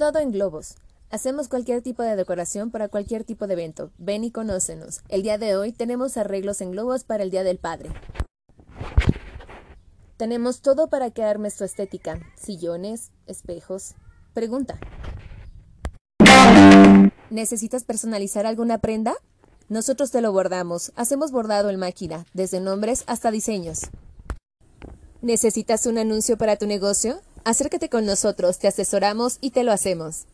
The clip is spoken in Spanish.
Todo en globos. Hacemos cualquier tipo de decoración para cualquier tipo de evento. Ven y conócenos. El día de hoy tenemos arreglos en globos para el Día del Padre. Tenemos todo para que armes tu estética. Sillones, espejos. Pregunta. ¿Necesitas personalizar alguna prenda? Nosotros te lo bordamos. Hacemos bordado en máquina, desde nombres hasta diseños. ¿Necesitas un anuncio para tu negocio? Acércate con nosotros, te asesoramos y te lo hacemos.